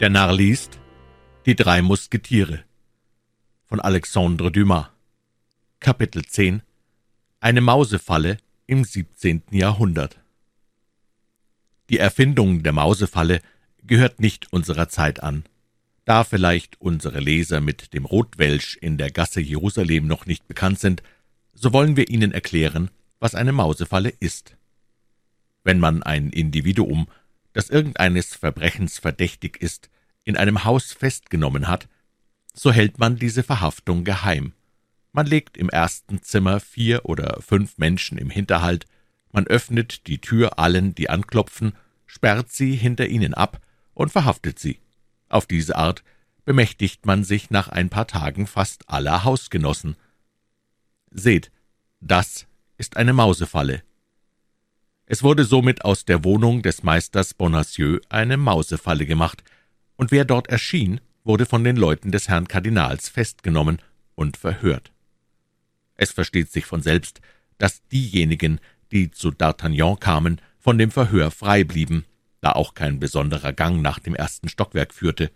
Der Narr liest Die drei Musketiere von Alexandre Dumas Kapitel 10 Eine Mausefalle im 17. Jahrhundert Die Erfindung der Mausefalle gehört nicht unserer Zeit an. Da vielleicht unsere Leser mit dem Rotwelsch in der Gasse Jerusalem noch nicht bekannt sind, so wollen wir ihnen erklären, was eine Mausefalle ist. Wenn man ein Individuum das irgendeines Verbrechens verdächtig ist, in einem Haus festgenommen hat, so hält man diese Verhaftung geheim. Man legt im ersten Zimmer vier oder fünf Menschen im Hinterhalt, man öffnet die Tür allen, die anklopfen, sperrt sie hinter ihnen ab und verhaftet sie. Auf diese Art bemächtigt man sich nach ein paar Tagen fast aller Hausgenossen. Seht, das ist eine Mausefalle, es wurde somit aus der Wohnung des Meisters Bonacieux eine Mausefalle gemacht, und wer dort erschien, wurde von den Leuten des Herrn Kardinals festgenommen und verhört. Es versteht sich von selbst, dass diejenigen, die zu D'Artagnan kamen, von dem Verhör frei blieben, da auch kein besonderer Gang nach dem ersten Stockwerk führte.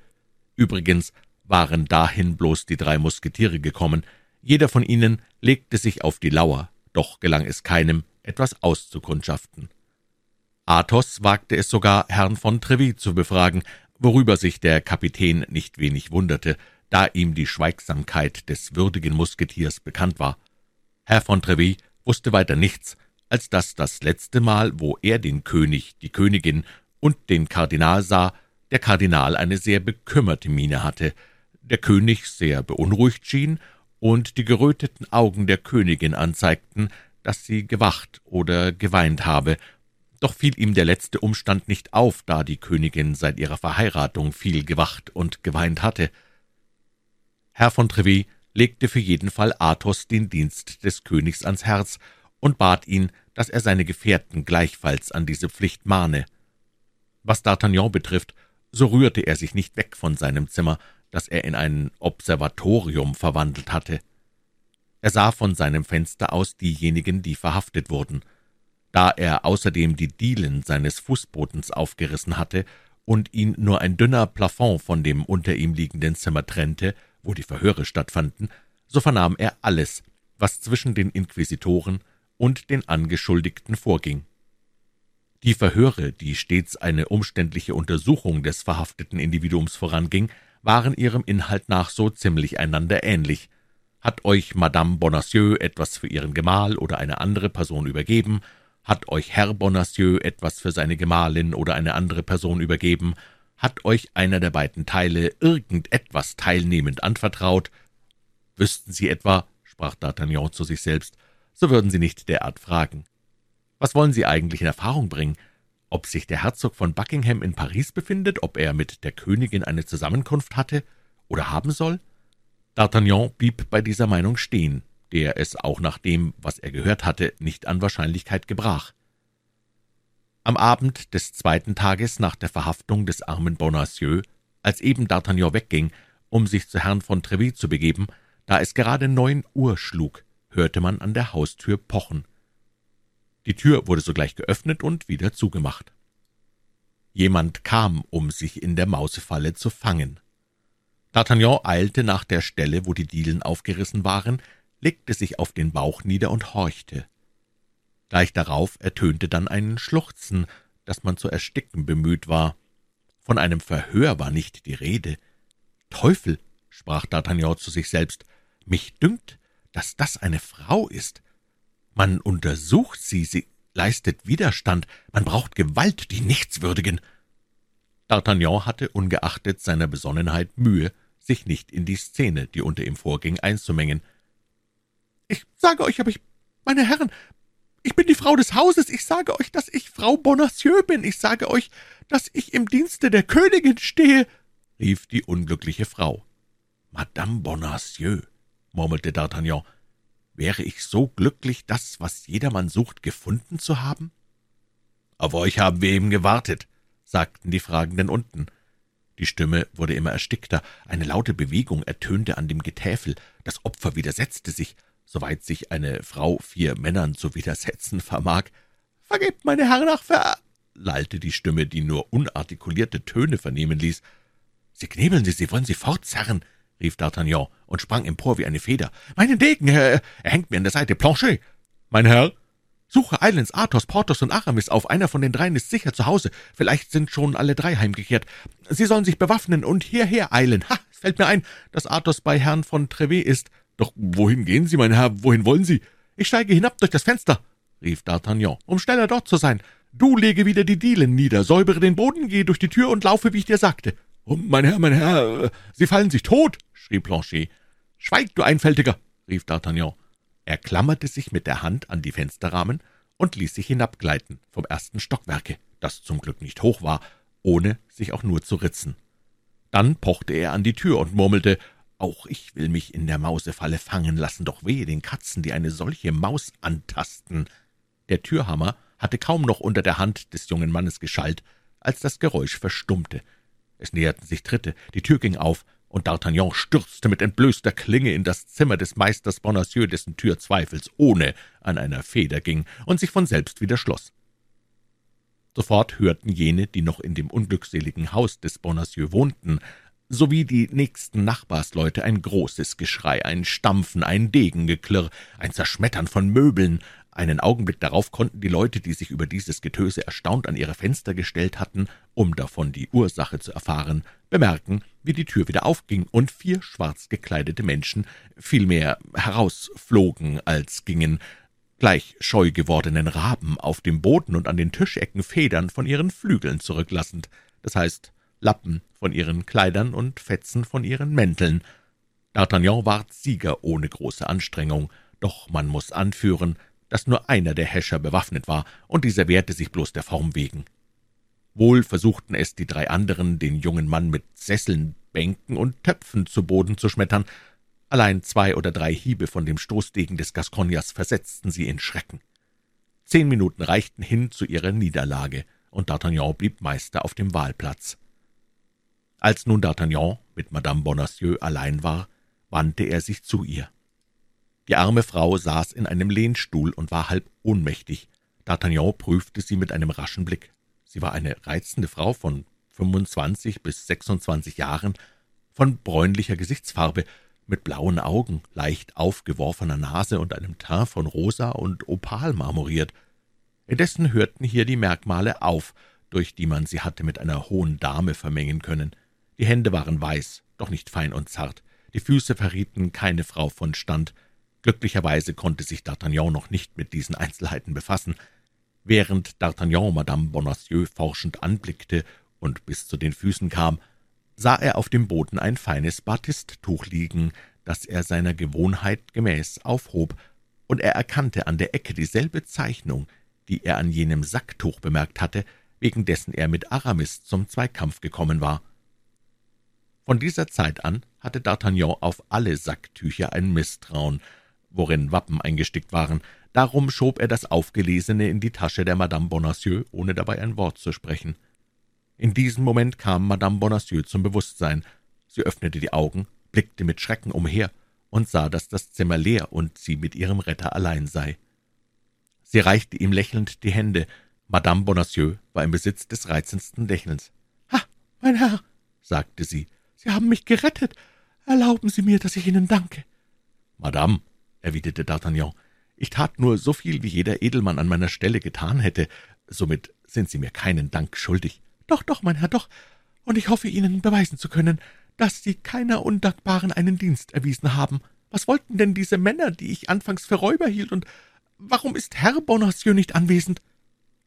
Übrigens waren dahin bloß die drei Musketiere gekommen, jeder von ihnen legte sich auf die Lauer, doch gelang es keinem, etwas auszukundschaften. Athos wagte es sogar, Herrn von Treville zu befragen, worüber sich der Kapitän nicht wenig wunderte, da ihm die Schweigsamkeit des würdigen Musketiers bekannt war. Herr von Treville wusste weiter nichts, als dass das letzte Mal, wo er den König, die Königin und den Kardinal sah, der Kardinal eine sehr bekümmerte Miene hatte, der König sehr beunruhigt schien und die geröteten Augen der Königin anzeigten, dass sie gewacht oder geweint habe, doch fiel ihm der letzte Umstand nicht auf, da die Königin seit ihrer Verheiratung viel gewacht und geweint hatte. Herr von Treville legte für jeden Fall Athos den Dienst des Königs ans Herz und bat ihn, dass er seine Gefährten gleichfalls an diese Pflicht mahne. Was D'Artagnan betrifft, so rührte er sich nicht weg von seinem Zimmer, das er in ein Observatorium verwandelt hatte. Er sah von seinem Fenster aus diejenigen, die verhaftet wurden. Da er außerdem die Dielen seines Fußbodens aufgerissen hatte und ihn nur ein dünner Plafond von dem unter ihm liegenden Zimmer trennte, wo die Verhöre stattfanden, so vernahm er alles, was zwischen den Inquisitoren und den Angeschuldigten vorging. Die Verhöre, die stets eine umständliche Untersuchung des verhafteten Individuums voranging, waren ihrem Inhalt nach so ziemlich einander ähnlich, hat euch Madame Bonacieux etwas für ihren Gemahl oder eine andere Person übergeben? Hat euch Herr Bonacieux etwas für seine Gemahlin oder eine andere Person übergeben? Hat euch einer der beiden Teile irgendetwas teilnehmend anvertraut? Wüssten Sie etwa, sprach D'Artagnan zu sich selbst, so würden Sie nicht derart fragen. Was wollen Sie eigentlich in Erfahrung bringen? Ob sich der Herzog von Buckingham in Paris befindet, ob er mit der Königin eine Zusammenkunft hatte oder haben soll? D'Artagnan blieb bei dieser Meinung stehen, der es auch nach dem, was er gehört hatte, nicht an Wahrscheinlichkeit gebrach. Am Abend des zweiten Tages nach der Verhaftung des armen Bonacieux, als eben D'Artagnan wegging, um sich zu Herrn von Treville zu begeben, da es gerade neun Uhr schlug, hörte man an der Haustür pochen. Die Tür wurde sogleich geöffnet und wieder zugemacht. Jemand kam, um sich in der Mausefalle zu fangen. D'Artagnan eilte nach der Stelle, wo die Dielen aufgerissen waren, legte sich auf den Bauch nieder und horchte. Gleich darauf ertönte dann ein Schluchzen, das man zu ersticken bemüht war. Von einem Verhör war nicht die Rede. Teufel, sprach D'Artagnan zu sich selbst, mich dünkt, dass das eine Frau ist. Man untersucht sie, sie leistet Widerstand, man braucht Gewalt, die Nichtswürdigen. D'Artagnan hatte ungeachtet seiner Besonnenheit Mühe, sich nicht in die Szene, die unter ihm vorging, einzumengen. »Ich sage euch aber, ich, meine Herren, ich bin die Frau des Hauses, ich sage euch, dass ich Frau Bonacieux bin, ich sage euch, dass ich im Dienste der Königin stehe«, rief die unglückliche Frau. »Madame Bonacieux«, murmelte D'Artagnan, »wäre ich so glücklich, das, was jedermann sucht, gefunden zu haben?« »Auf euch haben wir eben gewartet«, sagten die Fragenden unten. Die Stimme wurde immer erstickter, eine laute Bewegung ertönte an dem Getäfel, das Opfer widersetzte sich, soweit sich eine Frau vier Männern zu widersetzen vermag. »Vergebt, meine Herren, ach, ver...« lallte die Stimme, die nur unartikulierte Töne vernehmen ließ. Sie knebeln Sie, Sie wollen sie fortzerren, rief D'Artagnan und sprang empor wie eine Feder. »Meinen Degen, er, er hängt mir an der Seite, Planchet!« »Mein Herr?« »Suche eilends Athos, Porthos und Aramis auf, einer von den dreien ist sicher zu Hause, vielleicht sind schon alle drei heimgekehrt. Sie sollen sich bewaffnen und hierher eilen. Ha, es fällt mir ein, dass Athos bei Herrn von Trevet ist. Doch wohin gehen Sie, mein Herr, wohin wollen Sie?« »Ich steige hinab durch das Fenster«, rief D'Artagnan, »um schneller dort zu sein. Du lege wieder die Dielen nieder, säubere den Boden, gehe durch die Tür und laufe, wie ich dir sagte.« »Oh, mein Herr, mein Herr, Sie fallen sich tot«, schrie Planchet. »Schweig, du Einfältiger«, rief D'Artagnan. Er klammerte sich mit der Hand an die Fensterrahmen und ließ sich hinabgleiten vom ersten Stockwerke, das zum Glück nicht hoch war, ohne sich auch nur zu ritzen. Dann pochte er an die Tür und murmelte, »Auch ich will mich in der Mausefalle fangen lassen, doch wehe den Katzen, die eine solche Maus antasten.« Der Türhammer hatte kaum noch unter der Hand des jungen Mannes geschallt, als das Geräusch verstummte. Es näherten sich Tritte, die Tür ging auf, und D'Artagnan stürzte mit entblößter Klinge in das Zimmer des Meisters Bonacieux, dessen Tür zweifelsohne an einer Feder ging und sich von selbst wieder schloss. Sofort hörten jene, die noch in dem unglückseligen Haus des Bonacieux wohnten, sowie die nächsten Nachbarsleute ein großes Geschrei, ein Stampfen, ein Degengeklirr, ein Zerschmettern von Möbeln, einen Augenblick darauf konnten die Leute, die sich über dieses Getöse erstaunt an ihre Fenster gestellt hatten, um davon die Ursache zu erfahren, bemerken, wie die Tür wieder aufging und vier schwarz gekleidete Menschen vielmehr herausflogen als gingen, gleich scheu gewordenen Raben auf dem Boden und an den Tischecken Federn von ihren Flügeln zurücklassend, das heißt Lappen von ihren Kleidern und Fetzen von ihren Mänteln. D'Artagnan ward Sieger ohne große Anstrengung, doch man muss anführen, dass nur einer der Häscher bewaffnet war, und dieser wehrte sich bloß der Form wegen. Wohl versuchten es die drei anderen, den jungen Mann mit Sesseln, Bänken und Töpfen zu Boden zu schmettern, allein zwei oder drei Hiebe von dem Stoßdegen des Gascogners versetzten sie in Schrecken. Zehn Minuten reichten hin zu ihrer Niederlage, und D'Artagnan blieb Meister auf dem Wahlplatz. Als nun D'Artagnan mit Madame Bonacieux allein war, wandte er sich zu ihr. Die arme Frau saß in einem Lehnstuhl und war halb ohnmächtig. D'Artagnan prüfte sie mit einem raschen Blick. Sie war eine reizende Frau von fünfundzwanzig bis sechsundzwanzig Jahren, von bräunlicher Gesichtsfarbe, mit blauen Augen, leicht aufgeworfener Nase und einem Teint von rosa und opal marmoriert. Indessen hörten hier die Merkmale auf, durch die man sie hatte mit einer hohen Dame vermengen können. Die Hände waren weiß, doch nicht fein und zart, die Füße verrieten keine Frau von Stand, Glücklicherweise konnte sich D'Artagnan noch nicht mit diesen Einzelheiten befassen. Während D'Artagnan Madame Bonacieux forschend anblickte und bis zu den Füßen kam, sah er auf dem Boden ein feines Batisttuch liegen, das er seiner Gewohnheit gemäß aufhob, und er erkannte an der Ecke dieselbe Zeichnung, die er an jenem Sacktuch bemerkt hatte, wegen dessen er mit Aramis zum Zweikampf gekommen war. Von dieser Zeit an hatte D'Artagnan auf alle Sacktücher ein Misstrauen, worin Wappen eingestickt waren. Darum schob er das Aufgelesene in die Tasche der Madame Bonacieux, ohne dabei ein Wort zu sprechen. In diesem Moment kam Madame Bonacieux zum Bewusstsein. Sie öffnete die Augen, blickte mit Schrecken umher und sah, dass das Zimmer leer und sie mit ihrem Retter allein sei. Sie reichte ihm lächelnd die Hände. Madame Bonacieux war im Besitz des reizendsten Lächelns. »Ha, mein Herr«, sagte sie, »Sie haben mich gerettet. Erlauben Sie mir, dass ich Ihnen danke.« »Madame«, erwiderte D'Artagnan. »Ich tat nur so viel, wie jeder Edelmann an meiner Stelle getan hätte. Somit sind Sie mir keinen Dank schuldig.« »Doch, doch, mein Herr, doch. Und ich hoffe, Ihnen beweisen zu können, dass Sie keiner Undankbaren einen Dienst erwiesen haben. Was wollten denn diese Männer, die ich anfangs für Räuber hielt, und warum ist Herr Bonacieux nicht anwesend?«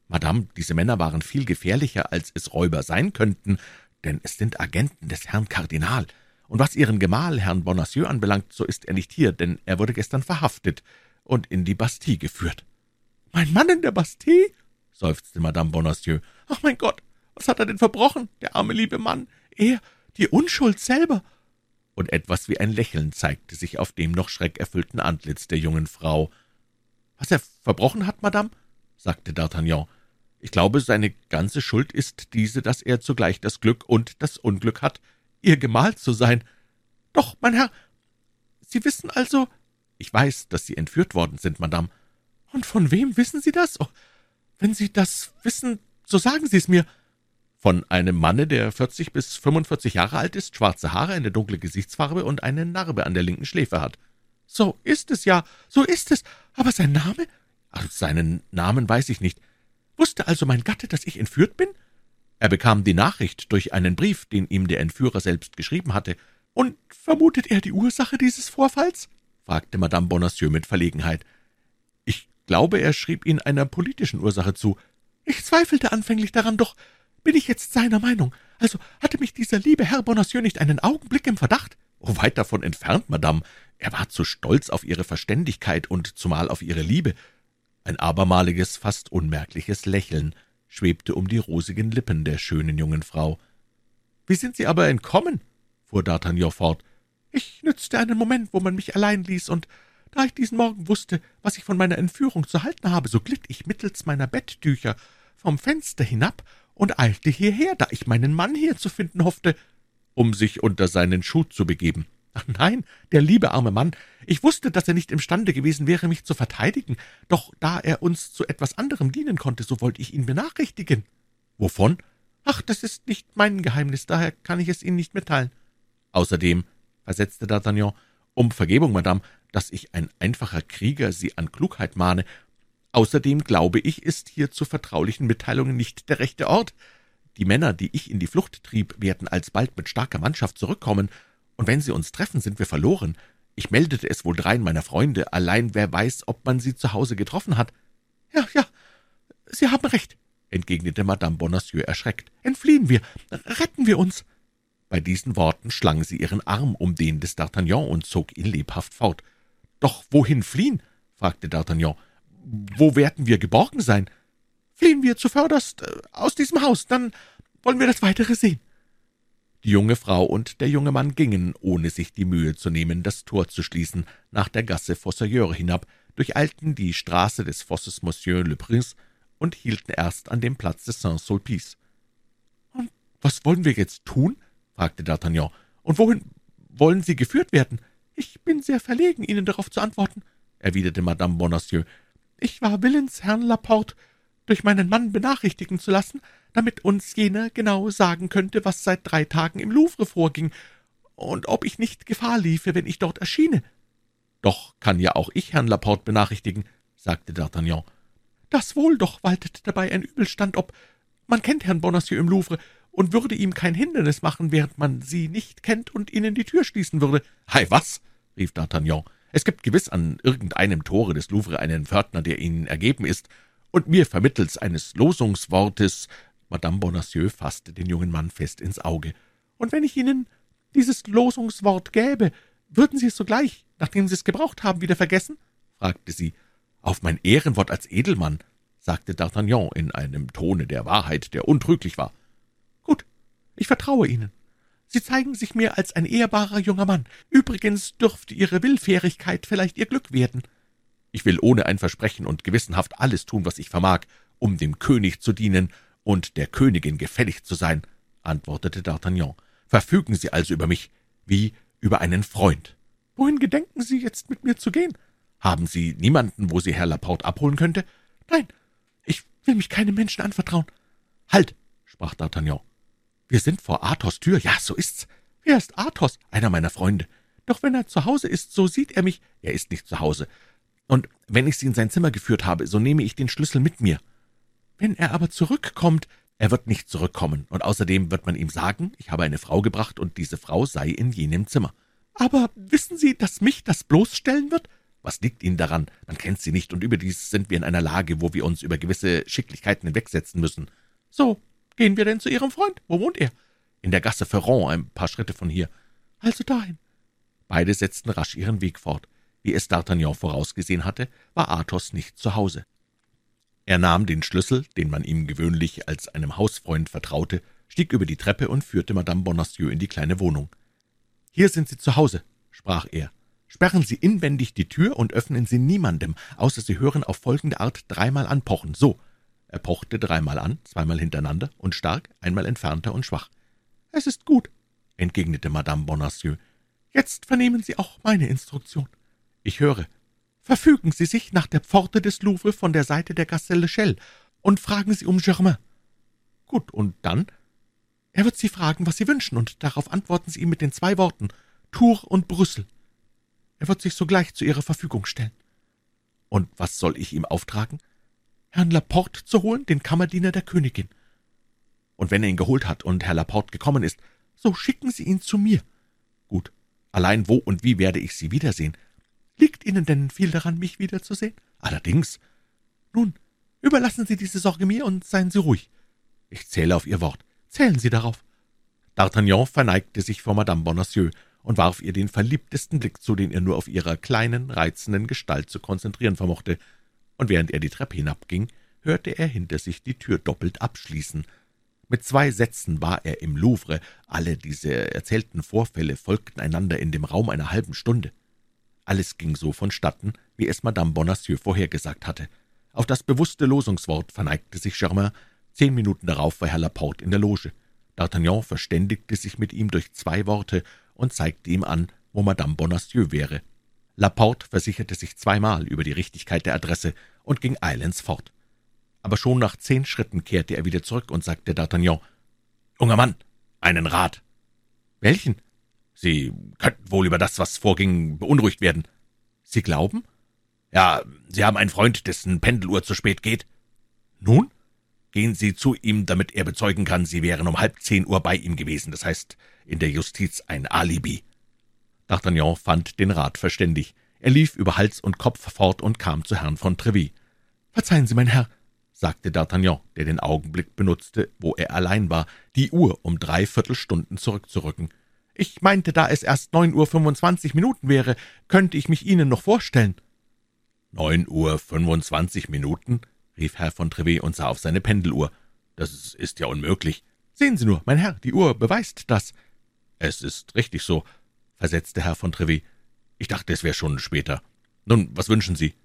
»Madame, diese Männer waren viel gefährlicher, als es Räuber sein könnten, denn es sind Agenten des Herrn Kardinal. Und was Ihren Gemahl, Herrn Bonacieux, anbelangt, so ist er nicht hier, denn er wurde gestern verhaftet und in die Bastille geführt.« »Mein Mann in der Bastille?« seufzte Madame Bonacieux. »Ach, mein Gott, was hat er denn verbrochen, der arme liebe Mann? Er, die Unschuld selber!« Und etwas wie ein Lächeln zeigte sich auf dem noch schreckerfüllten Antlitz der jungen Frau. »Was er verbrochen hat, Madame?« sagte D'Artagnan. »Ich glaube, seine ganze Schuld ist diese, dass er zugleich das Glück und das Unglück hat, Ihr Gemahl zu sein. Doch, mein Herr, Sie wissen also... Ich weiß, dass Sie entführt worden sind, Madame. Und von wem wissen Sie das? Oh, wenn Sie das wissen, so sagen Sie es mir. Von einem Manne, der vierzig bis fünfundvierzig Jahre alt ist, schwarze Haare, eine dunkle Gesichtsfarbe und eine Narbe an der linken Schläfe hat. »So ist es ja, so ist es. Aber sein Name?« Ach, »Seinen Namen weiß ich nicht. Wusste also mein Gatte, dass ich entführt bin?« »Er bekam die Nachricht durch einen Brief, den ihm der Entführer selbst geschrieben hatte.« »Und vermutet er die Ursache dieses Vorfalls?« fragte Madame Bonacieux mit Verlegenheit. »Ich glaube, er schrieb ihn einer politischen Ursache zu.« »Ich zweifelte anfänglich daran, doch bin ich jetzt seiner Meinung. Also hatte mich dieser liebe Herr Bonacieux nicht einen Augenblick im Verdacht?« »Oh, weit davon entfernt, Madame. Er war zu stolz auf Ihre Verständigkeit und zumal auf Ihre Liebe. Ein abermaliges, fast unmerkliches Lächeln schwebte um die rosigen Lippen der schönen jungen Frau. »Wie sind Sie aber entkommen?« fuhr D'Artagnan fort. »Ich nützte einen Moment, wo man mich allein ließ, und da ich diesen Morgen wusste, was ich von meiner Entführung zu halten habe, so glitt ich mittels meiner Betttücher vom Fenster hinab und eilte hierher, da ich meinen Mann hier zu finden hoffte.« »Um sich unter seinen Schuh zu begeben.« Ach nein, der liebe arme Mann. Ich wusste, dass er nicht imstande gewesen wäre, mich zu verteidigen, doch da er uns zu etwas anderem dienen konnte, so wollte ich ihn benachrichtigen.« »Wovon?« »Ach, das ist nicht mein Geheimnis, daher kann ich es Ihnen nicht mitteilen.« »Außerdem«, versetzte D'Artagnan, »um Vergebung, Madame, dass ich ein einfacher Krieger Sie an Klugheit mahne, außerdem glaube ich, ist hier zu vertraulichen Mitteilungen nicht der rechte Ort. Die Männer, die ich in die Flucht trieb, werden alsbald mit starker Mannschaft zurückkommen, und wenn sie uns treffen, sind wir verloren. Ich meldete es wohl dreien meiner Freunde, allein wer weiß, ob man sie zu Hause getroffen hat.« »Ja, ja, Sie haben recht«, entgegnete Madame Bonacieux erschreckt. »Entfliehen wir, retten wir uns!« Bei diesen Worten schlang sie ihren Arm um den des D'Artagnan und zog ihn lebhaft fort. »Doch wohin fliehen?« fragte D'Artagnan. »Wo werden wir geborgen sein?« »Fliehen wir zuvörderst äh, aus diesem Haus, dann wollen wir das Weitere sehen.« Die junge Frau und der junge Mann gingen, ohne sich die Mühe zu nehmen, das Tor zu schließen, nach der Gasse Fossoyeur hinab, durcheilten die Straße des Fosses Monsieur le Prince und hielten erst an dem Platz des Saint-Sulpice. »Und was wollen wir jetzt tun?« fragte D'Artagnan. »Und wohin wollen Sie geführt werden?« »Ich bin sehr verlegen, Ihnen darauf zu antworten«, erwiderte Madame Bonacieux. »Ich war willens, Herrn Laporte durch meinen Mann benachrichtigen zu lassen, damit uns jener genau sagen könnte, was seit drei Tagen im Louvre vorging, und ob ich nicht Gefahr liefe, wenn ich dort erschiene.« »Doch kann ja auch ich Herrn Laporte benachrichtigen«, sagte D'Artagnan. »Das wohl, doch waltet dabei ein Übelstand ob. Man kennt Herrn Bonacieux im Louvre und würde ihm kein Hindernis machen, während man Sie nicht kennt und Ihnen die Tür schließen würde.« »Hei, was?« rief D'Artagnan. »Es gibt gewiss an irgendeinem Tore des Louvre einen Pförtner, der Ihnen ergeben ist, und mir vermittels eines Losungswortes Madame Bonacieux fasste den jungen Mann fest ins Auge. »Und wenn ich Ihnen dieses Losungswort gäbe, würden Sie es sogleich, nachdem Sie es gebraucht haben, wieder vergessen?« fragte sie. »Auf mein Ehrenwort als Edelmann«, sagte D'Artagnan in einem Tone der Wahrheit, der untrüglich war. »Gut, ich vertraue Ihnen. Sie zeigen sich mir als ein ehrbarer junger Mann. Übrigens dürfte Ihre Willfährigkeit vielleicht Ihr Glück werden.« »Ich will ohne ein Versprechen und gewissenhaft alles tun, was ich vermag, um dem König zu dienen und der Königin gefällig zu sein«, antwortete D'Artagnan. »Verfügen Sie also über mich wie über einen Freund.« »Wohin gedenken Sie jetzt mit mir zu gehen?« »Haben Sie niemanden, wo Sie Herr Laporte abholen könnte?« »Nein, ich will mich keinem Menschen anvertrauen.« »Halt«, sprach D'Artagnan. »Wir sind vor Athos Tür. Ja, so ist's.« »Wer ist Athos?« »Einer meiner Freunde.« »Doch wenn er zu Hause ist, so sieht er mich.« »Er ist nicht zu Hause. Und wenn ich Sie in sein Zimmer geführt habe, so nehme ich den Schlüssel mit mir.« wenn er aber zurückkommt, er wird nicht zurückkommen, und außerdem wird man ihm sagen, ich habe eine Frau gebracht, und diese Frau sei in jenem Zimmer. Aber wissen Sie, dass mich das bloßstellen wird? Was liegt Ihnen daran? Man kennt Sie nicht, und überdies sind wir in einer Lage, wo wir uns über gewisse Schicklichkeiten hinwegsetzen müssen. So, gehen wir denn zu Ihrem Freund? Wo wohnt er? In der Gasse Ferrand, ein paar Schritte von hier. Also dahin. Beide setzten rasch ihren Weg fort. Wie es D'Artagnan vorausgesehen hatte, war Athos nicht zu Hause. Er nahm den Schlüssel, den man ihm gewöhnlich als einem Hausfreund vertraute, stieg über die Treppe und führte Madame Bonacieux in die kleine Wohnung. »Hier sind Sie zu Hause«, sprach er. »Sperren Sie inwendig die Tür und öffnen Sie niemandem, außer Sie hören auf folgende Art dreimal anpochen. So!« Er pochte dreimal an, zweimal hintereinander und stark, einmal entfernter und schwach. »Es ist gut«, entgegnete Madame Bonacieux. »Jetzt vernehmen Sie auch meine Instruktion.« »Ich höre.« Verfügen Sie sich nach der Pforte des Louvre von der Seite der Gasse Lechelle und fragen Sie um Germain.« »Gut, und dann?« Er wird Sie fragen, was Sie wünschen, und darauf antworten Sie ihm mit den zwei Worten Tour und Brüssel. Er wird sich sogleich zu Ihrer Verfügung stellen. Und was soll ich ihm auftragen? Herrn Laporte zu holen, den Kammerdiener der Königin. Und wenn er ihn geholt hat und Herr Laporte gekommen ist, so schicken Sie ihn zu mir. Gut. Allein wo und wie werde ich Sie wiedersehen? Liegt Ihnen denn viel daran, mich wiederzusehen? Allerdings. Nun, überlassen Sie diese Sorge mir und seien Sie ruhig. Ich zähle auf Ihr Wort. Zählen Sie darauf. D'Artagnan verneigte sich vor Madame Bonacieux und warf ihr den verliebtesten Blick zu, den er nur auf ihrer kleinen, reizenden Gestalt zu konzentrieren vermochte, und während er die Treppe hinabging, hörte er hinter sich die Tür doppelt abschließen. Mit zwei Sätzen war er im Louvre, alle diese erzählten Vorfälle folgten einander in dem Raum einer halben Stunde. Alles ging so vonstatten, wie es Madame Bonacieux vorhergesagt hatte. Auf das bewusste Losungswort verneigte sich Germain, zehn Minuten darauf war Herr Laporte in der Loge. D'Artagnan verständigte sich mit ihm durch zwei Worte und zeigte ihm an, wo Madame Bonacieux wäre. Laporte versicherte sich zweimal über die Richtigkeit der Adresse und ging eilends fort. Aber schon nach zehn Schritten kehrte er wieder zurück und sagte D'Artagnan, »Junger Mann, einen Rat.« »Welchen?« »Sie könnten wohl über das, was vorging, beunruhigt werden.« »Sie glauben?« »Ja, Sie haben einen Freund, dessen Pendeluhr zu spät geht.« »Nun?« Gehen Sie zu ihm, damit er bezeugen kann, Sie wären um halb zehn Uhr bei ihm gewesen, das heißt in der Justiz ein Alibi.« D'Artagnan fand den Rat verständig. Er lief über Hals und Kopf fort und kam zu Herrn von Treville. »Verzeihen Sie, mein Herr«, sagte D'Artagnan, der den Augenblick benutzte, wo er allein war, die Uhr um drei Viertelstunden zurückzurücken. »Ich meinte, da es erst neun Uhr fünfundzwanzig Minuten wäre, könnte ich mich Ihnen noch vorstellen.« »Neun Uhr fünfundzwanzig Minuten?« rief Herr von Trevet und sah auf seine Pendeluhr. »Das ist ja unmöglich.« »Sehen Sie nur, mein Herr, die Uhr beweist das.« »Es ist richtig so«, versetzte Herr von Trevet. »Ich dachte, es wäre schon später. Nun, was wünschen Sie?«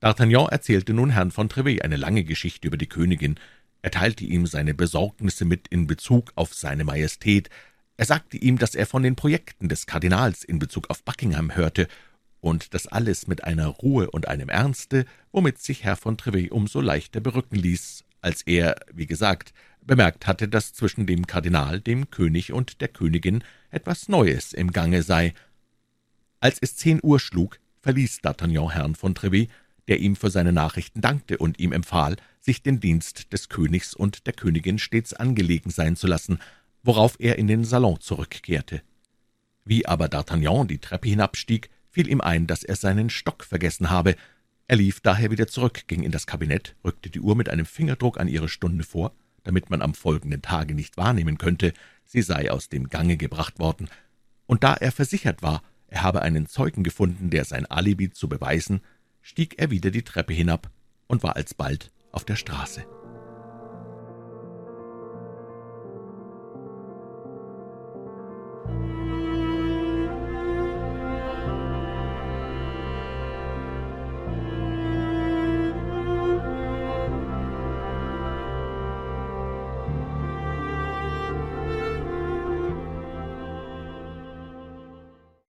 D'Artagnan erzählte nun Herrn von Trevet eine lange Geschichte über die Königin. Er teilte ihm seine Besorgnisse mit in Bezug auf seine Majestät. Er sagte ihm, dass er von den Projekten des Kardinals in Bezug auf Buckingham hörte, und das alles mit einer Ruhe und einem Ernste, womit sich Herr von Trevet umso leichter berücken ließ, als er, wie gesagt, bemerkt hatte, dass zwischen dem Kardinal, dem König und der Königin etwas Neues im Gange sei. Als es zehn Uhr schlug, verließ D'Artagnan Herrn von Trevet, der ihm für seine Nachrichten dankte und ihm empfahl, sich den Dienst des Königs und der Königin stets angelegen sein zu lassen, worauf er in den Salon zurückkehrte. Wie aber D'Artagnan die Treppe hinabstieg, fiel ihm ein, dass er seinen Stock vergessen habe. Er lief daher wieder zurück, ging in das Kabinett, rückte die Uhr mit einem Fingerdruck an ihre Stunde vor, damit man am folgenden Tage nicht wahrnehmen könnte, sie sei aus dem Gange gebracht worden, und da er versichert war, er habe einen Zeugen gefunden, der sein Alibi zu beweisen, stieg er wieder die Treppe hinab und war alsbald auf der Straße.